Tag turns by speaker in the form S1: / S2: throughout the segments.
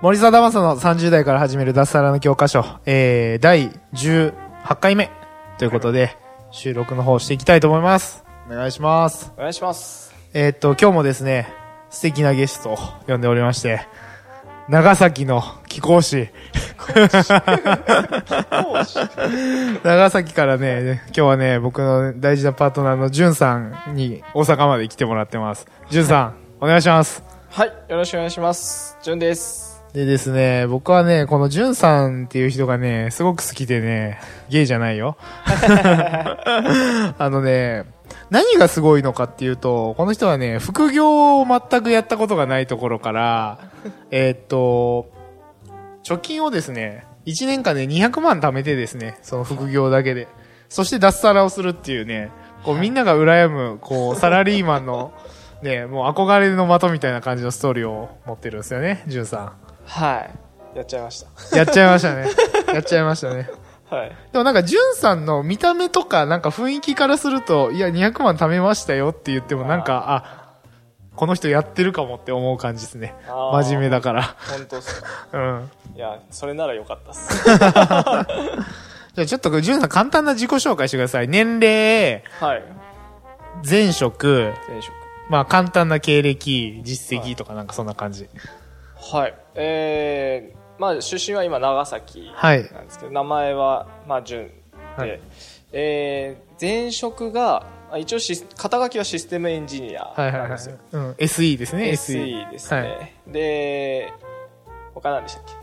S1: 森貞正の30代から始める脱サラの教科書、えー、第18回目ということで、収録の方していきたいと思います。お願いします。
S2: お願いします。
S1: えーっと、今日もですね、素敵なゲストを呼んでおりまして、長崎の貴公子。長崎からね、今日はね、僕の大事なパートナーのじゅんさんに大阪まで来てもらってます。じゅんさん、お願いします。
S2: はい、よろしくお願いします。じゅんです。
S1: でですね、僕はね、このじゅんさんっていう人がね、すごく好きでね、ゲイじゃないよ。あのね、何がすごいのかっていうと、この人はね、副業を全くやったことがないところから、えーっと、貯金をですね、1年間で200万貯めてですね、その副業だけで。そして脱サラをするっていうね、こうみんなが羨む、こう、サラリーマンの、ね、もう憧れの的みたいな感じのストーリーを持ってるんですよね、じゅんさん。
S2: はい。やっちゃいまし
S1: やっちゃいましたね。やっちゃいましたね。
S2: た。はい。
S1: でもなんか、じゅんさんの見た目とか、なんか雰囲気からすると、いや、200万貯めましたよって言っても、なんか、あ、この人やってるかもって思う感じですね。真面目だから。
S2: 本当っすか。
S1: うん。
S2: いや、それならよかったっす。
S1: じゃあちょっと、じゅんさん簡単な自己紹介してください。年齢、
S2: はい。
S1: 前職、
S2: 転職。
S1: まあ簡単な経歴、実績とかなんかそんな感じ。
S2: はい。えー、まあ、出身は今、長崎
S1: はい。
S2: なんですけど、名前は、まあ、じゅんで、
S1: はい
S2: えー、前職が、あ一応シス、肩書きはシステムエンジニア
S1: はいはいはい
S2: なんですよ。。
S1: うん。SE ですね、
S2: SE ですね。
S1: はい
S2: で、他何でしたっけ？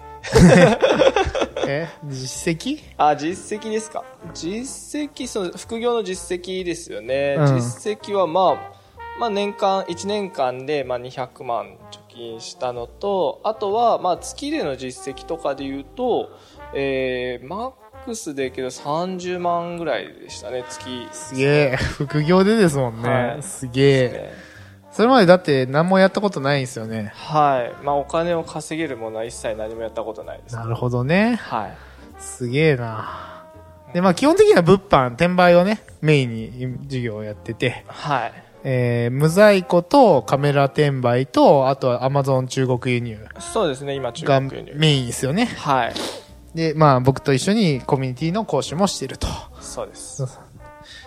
S1: え実績？
S2: あ、実績ですか。実績、その副業の実績ですよね。
S1: うん
S2: 実績はまあ、まあ年間、1年間でまあ200万貯金したのと、あとはまあ月での実績とかで言うと、えー、マックスでけど30万ぐらいでしたね、月。
S1: すげえ。副業でですもんね。
S2: はい
S1: すげえ。それまでだって何もやったことないんですよね。
S2: はい。まあお金を稼げるものは一切何もやったことないです。
S1: なるほどね。
S2: はい。
S1: すげえな。で、まあ基本的には物販、転売をね、メインに授業をやってて、
S2: はい。
S1: えー、無在庫とカメラ転売と、あとは Amazon 中国輸入
S2: そうですね、今中
S1: が
S2: 国輸入。
S1: メインですよね。
S2: はい。
S1: で、まあ僕と一緒にコミュニティの講師もしてると。
S2: そうです。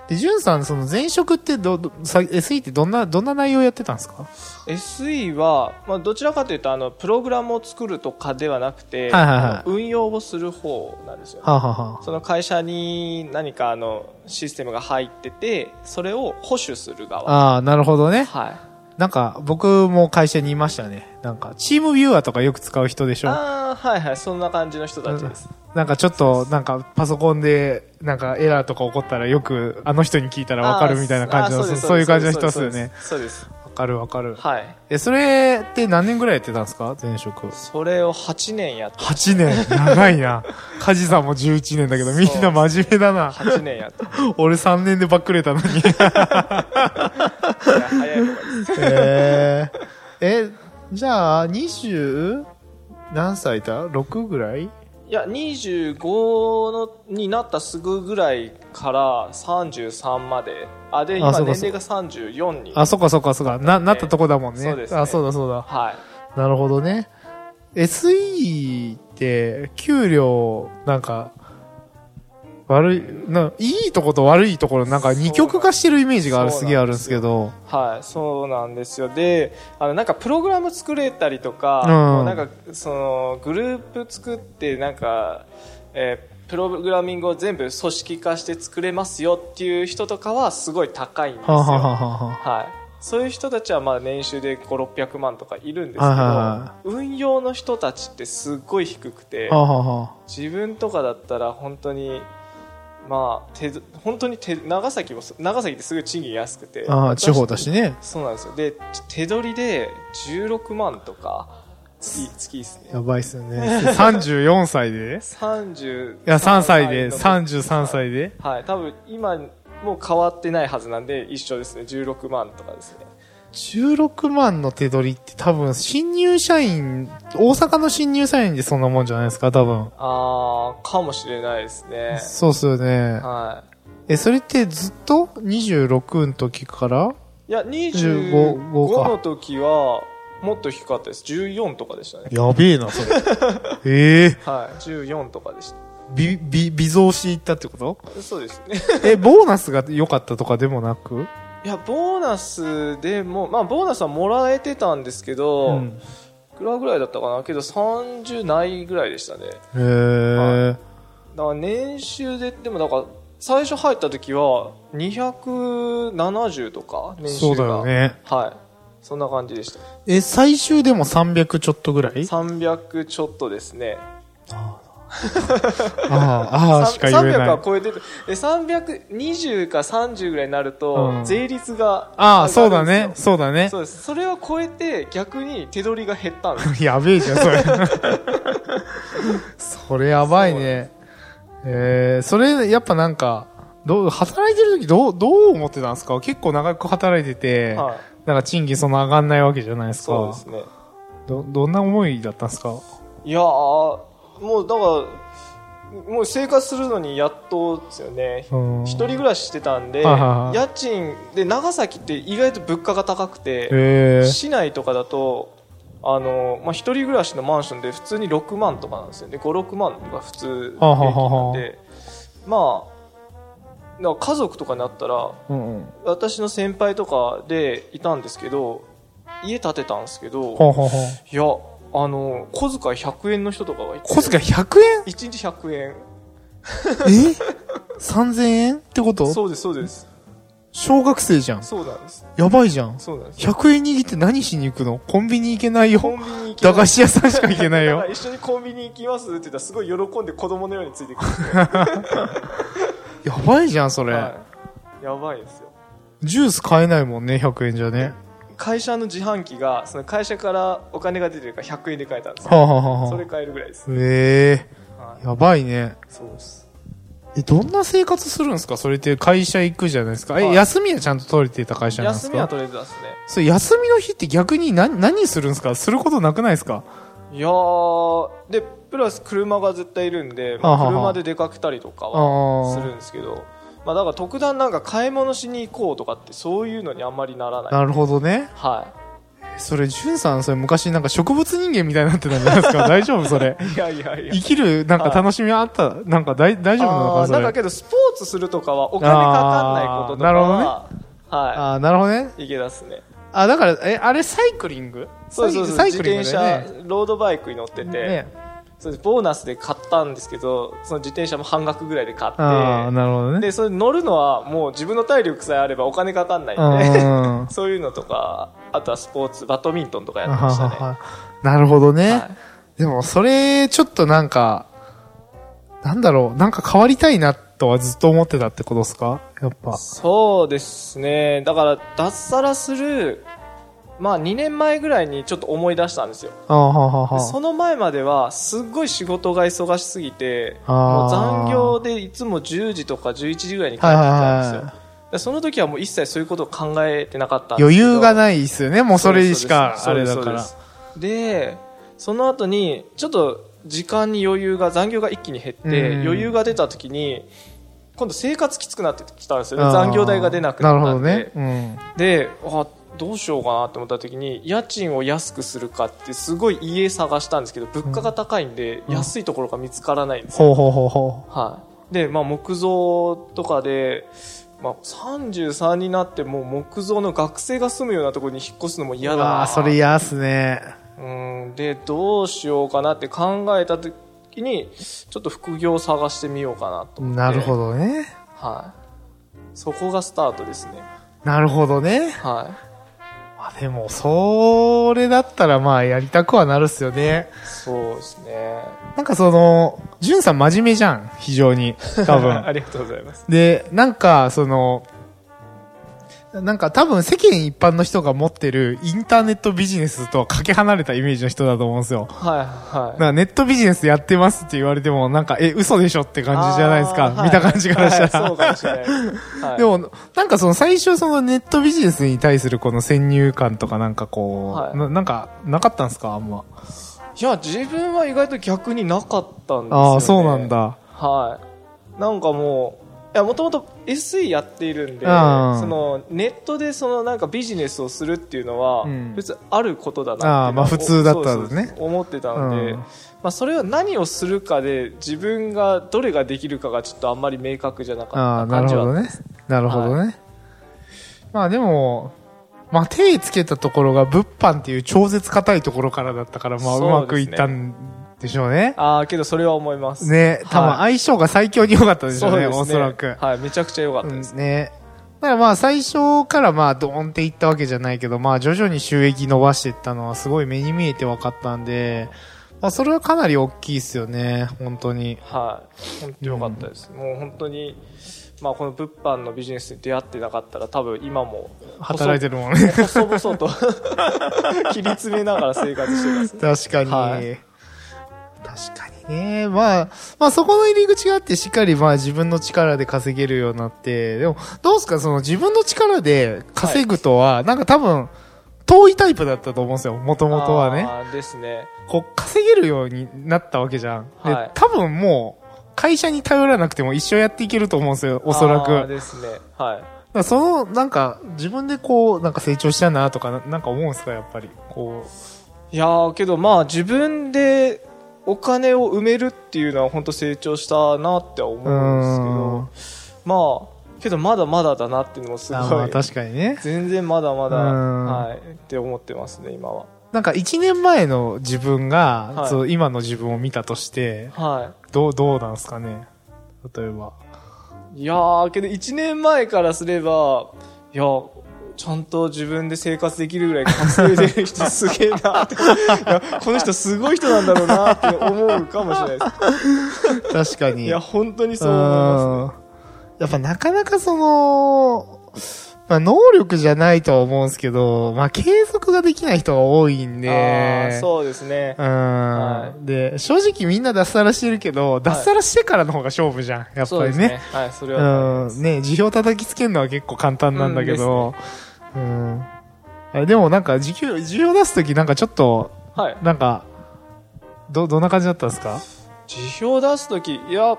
S1: で、ジュンさん、その前職ってど、どさ SE ってどんな、どんな内容やってたんですか
S2: ？SE は、まあ、どちらかというとあのプログラムを作るとかではなくて、
S1: はいはいはい。
S2: 運用をする方なんですよ、ね。
S1: はあ、はあはあ、
S2: その会社に何かあのシステムが入っててそれを保守する側。
S1: ああ、なるほどね。
S2: はい
S1: なんか、僕も会社にいましたね。なんか、チームビューアーとかよく使う人でしょ
S2: ああはいはいそんな感じの人たちです、
S1: なんかちょっと、なんかパソコンで、なんかエラーとか起こったらよく、あの人に聞いたらわかるみたいな感じの、そういう感じの人ですよね。
S2: そうです
S1: わかるわかる。
S2: はい
S1: え、それって何年ぐらいやってたんですか前職？
S2: それを8年やって
S1: 8年。長いな。カジさんも11年だけど、みんな真面目だな。
S2: 8年やって
S1: 俺3年でばっくれたのに。
S2: 早い方がいいです
S1: えー、え、じゃあ、20何歳だ ?6 ぐらい？
S2: いや25のになったすぐぐらいから33まであで今年齢が34に
S1: あ、そっかそっかそっか。な、なったとこだもんね。
S2: そうですね
S1: あ、そうだそうだ。
S2: はい
S1: なるほどね。SE って、給料、なんか、悪い、な、いいとこと悪いところ、なんか二極化してるイメージがある、すげえあるんですけど。
S2: はい、そうなんですよ。で、あの、なんかプログラム作れたりとか、
S1: うん
S2: なんか、その、グループ作って、なんか、えープログラミングを全部組織化して作れますよっていう人とかはすごい高いんですよ。
S1: はあ、はあはあは
S2: い。そういう人たちはまあ年収で5、600万とかいるんですけど、
S1: はいはいは
S2: 運用の人たちってすっごい低くて、
S1: はあ、はあは
S2: 自分とかだったら本当に、まあ、手本当に手長崎も長崎ってすごい賃金安くて
S1: あ、ああ、地方だしね。
S2: そうなんですよで手取りで16万とか月、月いいっすね。
S1: やばいっすよね。34歳で
S2: ？30。
S1: いや、3歳で、
S2: の
S1: 33歳で？
S2: はい、多分今もう変わってないはずなんで一緒ですね。16万とかですね。
S1: 16万の手取りって多分、新入社員、大阪の新入社員でそんなもんじゃないですか、多分。
S2: あー、かもしれないですね。
S1: そうっすよね。
S2: は
S1: え、それってずっと ?26 の時から？
S2: い。いや、
S1: 15
S2: 25
S1: か
S2: の時は、もっと低かったです。14とかでしたね。
S1: やべえな、それ。ええ
S2: はい。14とかでした。
S1: び、び、微増し行ったってこと？
S2: そうですね。
S1: え、ボーナスが良かったとかでもなく？
S2: いや、ボーナスでも、まあ、ボーナスはもらえてたんですけど、
S1: うん。
S2: いくらぐらいだったかな？けど、30ないぐらいでしたね。
S1: へえ。
S2: だから年収で、でもだから、最初入った時は、270とか、年収が。
S1: そうだよ。ね。
S2: はい。そんな感じでした。
S1: え、最終でも300ちょっとぐらい
S2: ？300ちょっとですね。
S1: ああ、ああしか言え
S2: 300
S1: ない。
S2: は超えてる。え、320か30ぐらいになると、
S1: うん
S2: 税率が
S1: ああ、そうだね。そうだね
S2: そ。うです。それを超えて、逆に手取りが減ったんです。
S1: やべえじゃん、それ。それやばいね。えー、それ、やっぱなんか、どう、働いてる時どう、どう思ってたんですか？結構長く働いてて、
S2: はい。
S1: なんか賃金そんな上がんないわけじゃないですか。
S2: そうですね。
S1: ど、どんな思いだったんですか？
S2: いやー、もうだから、もう生活するのにやっとですよね。
S1: うん。
S2: 一人暮らししてたんで、家賃で長崎って意外と物価が高くて、
S1: えー、
S2: 市内とかだとあの、まあ、一人暮らしのマンションで普通に6万とかなんですよね56万が普通平均なんでまあ家族とかになったら
S1: うんうん。
S2: 私の先輩とかでいたんですけど家建てたんですけど。いやあの小遣い100円の人とかがいて
S1: 小遣い100円
S2: ？1日100円
S1: え ?3000 円？ってこと？
S2: そうですそうです
S1: 小学生じゃん。
S2: そうなんです
S1: やばいじゃん。
S2: そうなんです
S1: 100円握って何しに行くの？コンビニ行けないよ。
S2: コンビニ行き
S1: 駄菓子屋さんしか行けないよ。
S2: 一緒にコンビニ行きますって言ったらすごい喜んで子供のようについてくる
S1: やばいじゃん、それ。
S2: はい、やばいですよ
S1: ジュース買えないもんね、100円じゃね。
S2: 会社の自販機がその会社からお金が出てるから100円で買えたんですよ。
S1: はあ、はあはあは
S2: それ買えるぐらいです。
S1: あ、え。
S2: はい。
S1: えやばいね。
S2: そうです。
S1: え、どんな生活するんですか？それって会社行くじゃないですか。え、
S2: はい。
S1: 休みはちゃんと取れてた会社なんですか？
S2: 休みは取れてたっすね。
S1: それ休みの日って逆に何、何するんですか？することなくないですか？
S2: いやーでプラス車が絶対いるんで、まあ
S1: はあはあ
S2: 車で出かけたりとか
S1: あ
S2: は
S1: ー。
S2: するんですけどまあだから特段なんか買い物しに行こうとかってそういうのにあんまりならない。
S1: なるほどね。
S2: は
S1: それ、ジュンさん、それ昔なんか植物人間みたいになってたんじゃないですか？大丈夫？それ。
S2: い いやいやいや。
S1: 生きる、なんか楽しみあった、なんか大大丈夫なの
S2: あーなんか
S1: かそれ。
S2: けどスポーツするとかはお金かかんないこととか
S1: なるほどね。
S2: は、は
S1: あーなるほどね。
S2: い、いけ出すね。
S1: あ、だから、え、あれサイクリング？
S2: そうそうそう。
S1: サイ
S2: 自
S1: クリングだ
S2: 転車。ロードバイクに乗ってて、
S1: ね
S2: そうです。ボーナスで買ったんですけどその自転車も半額ぐらいで買って。
S1: なるほどね。
S2: でそれ乗るのはもう自分の体力さえあればお金かかんないんで
S1: うん。
S2: そういうのとかあとはスポーツバドミントンとかや
S1: あ
S2: ってましたね。
S1: ははは。なるほどね。
S2: はい。
S1: でも、それ、ちょっとなんか、なんだろう、なんか変わりたいなとはずっと思ってたってことですか？やっぱ。
S2: そうですね。だから脱サラするまあ2年前ぐらいにちょっと思い出したんですよ。その前まではすっごい仕事が忙しすぎてもう残業でいつも10時とか11時ぐらいに帰ってきたんですよ、その時はもう一切そういうことを考えてなかったんです
S1: 余裕がないですよね。もうそれしか、あれだから。
S2: でその後にちょっと時間に余裕が残業が一気に減って
S1: うん。
S2: 余裕が出た時に今度生活きつくなってきたんですよね。残業代が出なくなったんで。
S1: なるほどね。うん。
S2: であどうしようかなって思った時に家賃を安くするかってすごい家探したんですけど物価が高いんで
S1: うん。
S2: 安いところが見つからないんですよ、
S1: ほうほうほうほ
S2: はい、で、まあ、木造とかで、まあ、33になってもう木造の学生が住むようなところに引っ越すのも
S1: う。
S2: 嫌だな。
S1: それ嫌っすね。
S2: うん。でどうしようかなって考えた時にちょっと副業を探してみようかなと思って。
S1: なるほどね。
S2: はい。そこがスタートですね。
S1: なるほどね。
S2: は
S1: まあでも、それだったらまあやりたくはなるっすよね。
S2: いそうですね
S1: なんかその、ジュンさん真面目じゃん。非常に。多分。
S2: ありがとうございます
S1: で、なんか、その、なんか多分世間一般の人が持ってるインターネットビジネスとはかけ離れたイメージの人だと思うんですよ。
S2: はい、
S1: だ
S2: は
S1: からネットビジネスやってますって言われても、なんか、え、嘘でしょって
S2: い。
S1: 感じじゃないですか。見た感じからしたら。
S2: はいそうかもしれない。はい
S1: でも、なんかその最初そのネットビジネスに対するこの先入観とかなんかこう、
S2: はい
S1: ななんか、なかったんですかあんま。
S2: いや、自分は意外と逆になかったんですよ、ね。
S1: ああ、そうなん。だ。
S2: はい。なんかもう、いや、もともと SE やっているんで、
S1: うん
S2: その、ネットでそのなんかビジネスをするっていうのは
S1: うん、
S2: 別にあることだなって
S1: まあ普通だったんですね。
S2: 思ってたんで、
S1: うん。
S2: まあそれは何をするかで自分がどれができるかがちょっとあんまり明確じゃなかった感じは
S1: なるほどね。なるほどね。まあでも、まあ手つけたところが物販っていう超絶硬いところからだったから、まあうまくいったんでしょうね。
S2: ああ、けどそれは思います。
S1: ね、多分相性が最強に良かったでしょうね、おそらく。
S2: はい、めちゃくちゃ良かったです。
S1: うんね。だからまあ最初からまあドーンっていったわけじゃないけど、まあ徐々に収益伸ばしていったのはすごい目に見えて分かったんで、まあそれはかなり大きいですよね、本当に。
S2: はい、本当良かったです。もう本当に、まあこの物販のビジネスに出会ってなかったら多分今も
S1: 働いてるもんね。
S2: 細々と 切り詰めながら生活してます。
S1: 確かに。
S2: はい
S1: 確かにね。まあ、まあそこの入り口があってしっかりまあ自分の力で稼げるようになって、でもどうですか？その自分の力で稼ぐとは、なんか多分遠いタイプだったと思うんですよ、もともとはね。
S2: あーですね。
S1: こう稼げるようになったわけじゃん。で、
S2: はい
S1: 多分もう会社に頼らなくても一生やっていけると思うんですよ、おそらく。
S2: あですね。はい。
S1: らその、なんか自分でこう、なんか成長したなとかな、なんか思うんですか、やっぱり。こう。
S2: いやーけどまあ自分でお金を埋めるっていうのは本当成長したなっては思うんですけど、まあ、けどまだまだだなっていうのもすごい。
S1: あまあ確かにね。
S2: 全然まだまだ、
S1: うん
S2: はい、って思ってますね、今は。
S1: なんか一年前の自分が、
S2: はい
S1: そう今の自分を見たとして、
S2: は
S1: どう、どうなんですかね？例えば。
S2: い。いやー、けど1年前からすれば、いや、ちゃんと自分で生活できるぐらい稼いでる人すげえなって。この人すごい人なんだろうなって思うかもしれないです。
S1: 確かに。
S2: いや、本当にそう思いますね。
S1: うんやっぱなかなかその、まあ能力じゃないとは思うんですけど、まあ継続ができない人が多いん
S2: あ
S1: で
S2: ー、そうですね。
S1: うん、
S2: は
S1: で、正直みんな脱サラしてるけど、脱サラしてからの方が勝負じゃん。やっ
S2: そうです
S1: ぱりね。
S2: はい、それは。
S1: うん。ね、辞表叩きつけるのは結構簡単なんだけど、うん。あでもなんか、辞表、辞表出すときなんかちょっと、
S2: はい。
S1: なんか、ど、どんな感じだったんですか？
S2: 辞表出すとき、いや、う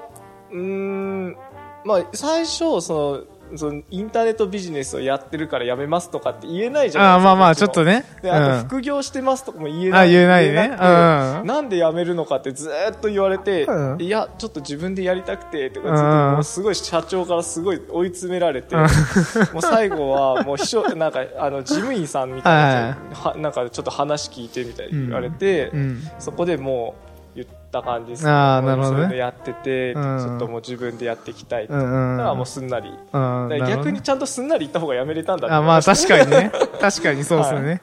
S2: ーん、まあ、最初、その、そのインターネットビジネスをやってるからやめますとかって言えないじゃないですか。
S1: ああ、まあまあ、ちょ
S2: こっ
S1: とね。
S2: で、あ副業してますとかも言えない。
S1: あ言えないね
S2: なんで辞めるのかってずーっと言われて、
S1: うん
S2: いや、ちょっと自分でやりたくて、とかずっと
S1: うん
S2: もうすごい社長からすごい追い詰められて、もう最後はもう秘書、なんか、あの、事務員さんみたいななんかちょっと話聞いてみたいに言われて、
S1: うん。
S2: そこでもうた感じです
S1: あーなるほどね
S2: そういうのやってて、
S1: うん
S2: ちょっともう自分でやっていきたい。だ
S1: うんうん。
S2: からもうすんなり。
S1: うん、
S2: 逆にちゃんとすんなり言った方がやめれたんだ
S1: あ、まあ確かにね。確かにそうですよね。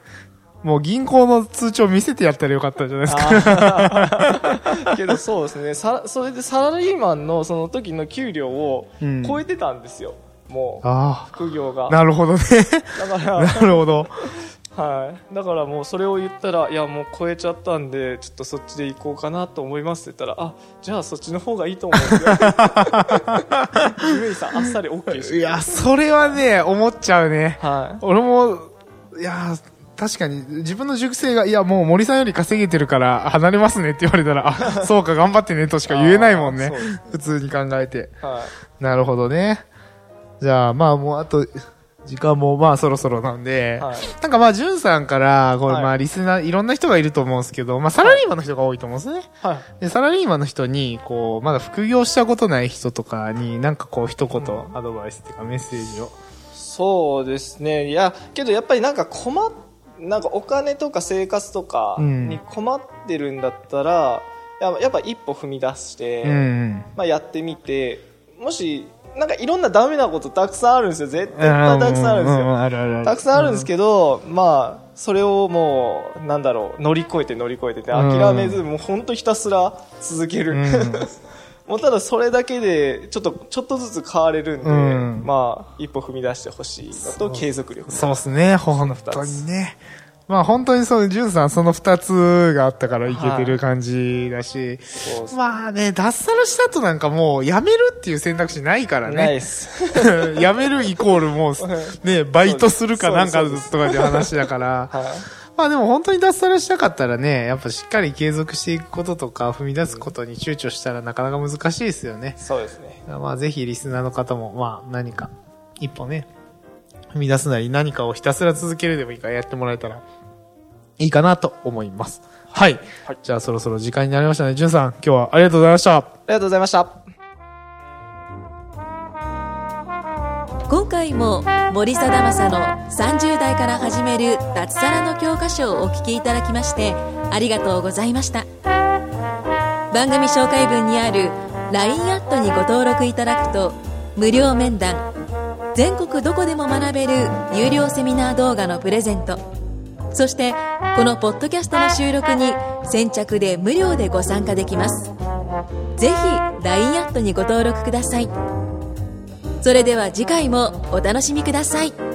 S1: もう銀行の通帳見せてやったらよかったじゃないですか。
S2: けどそうですねさそれでサラリーマンのその時の給料を
S1: うん
S2: 超えてたんですよ、もう
S1: あ
S2: 副業が
S1: あ、なるほどね。
S2: だから、
S1: なるほど。
S2: はい、だからもうそれを言ったらいやもう超えちゃったんでちょっとそっちで行こうかなと思いますって言ったらあじゃあそっちの方がいいと思うジムイさんあっさり OK して
S1: いや、それはね、思っちゃうね。
S2: はい
S1: 俺も、いや、確かに、自分の塾生が、いや、もう森さんより稼げてるから離れますねって言われたら、あ、そうか、頑張ってねとしか言えないもんね。普通に考えて。
S2: はい
S1: なるほどね。じゃあ、まあもうあと、時間もまあそろそろなんで、
S2: はい
S1: なんかまあ、じゅんさんから、これ
S2: はい
S1: まあリスナー、いろんな人がいると思うんですけど、まあサラリーマンの人が多いと思うんですね。
S2: はい
S1: で、サラリーマンの人に、こう、まだ副業したことない人とかに、なんかこう一言アドバイスっていうかメッセージを。
S2: そうですね。いや、けどやっぱりなんか困っ、なんかお金とか生活とか
S1: うん
S2: に困ってるんだったら、ややっぱ一歩踏み出して、
S1: うん。
S2: まあやってみて、もし、なんかいろんなダメなことたくさんあるんですよ。絶対たくさんあるんですよ。
S1: あるあるある。
S2: たくさんあるんですけど、まあ、それをもう、なんだろう、乗り越えて乗り越えてて、
S1: うん
S2: 諦めず、もう本当ひたすら続ける。
S1: うん
S2: もうただそれだけで、ちょっと、ちょっとずつ変われるんで、
S1: うん
S2: まあ、一歩踏み出してほしいのと、継続力。
S1: そうですね、本当にね。まあ本当にそう、ジュンさんその二つがあったからいけてる感じだし、
S2: そうっす
S1: まあね、脱サラした後なんかもう辞めるっていう選択肢ないから
S2: ないす。
S1: 辞めるイコールもう、ね、バイトするかなんかとかって話だから、
S2: はい。
S1: まあでも本当に脱サラしたかったらね、やっぱしっかり継続していくこととか踏み出すことに躊躇したらなかなか難しいですよね。
S2: そうですね。
S1: まあぜひリスナーの方も、まあ何か、一歩ね、踏み出すなり何かをひたすら続けるでもいいからやってもらえたらいいかなと思います。はい。
S2: はい
S1: じゃあそろそろ時間になりましたね。じゅんさん、今日はありがとうございました。
S2: ありがとうございました。
S3: 今回も森貞正の30代から始める脱サラの教科書をお聞きいただきましてありがとうございました番組紹介文にある LINE アットにご登録いただくと無料面談全国どこでも学べる有料セミナー動画のプレゼントそしてこのポッドキャストの収録に先着で無料でご参加できます。ぜひ LINE アットにご登録ください。それでは次回もお楽しみください。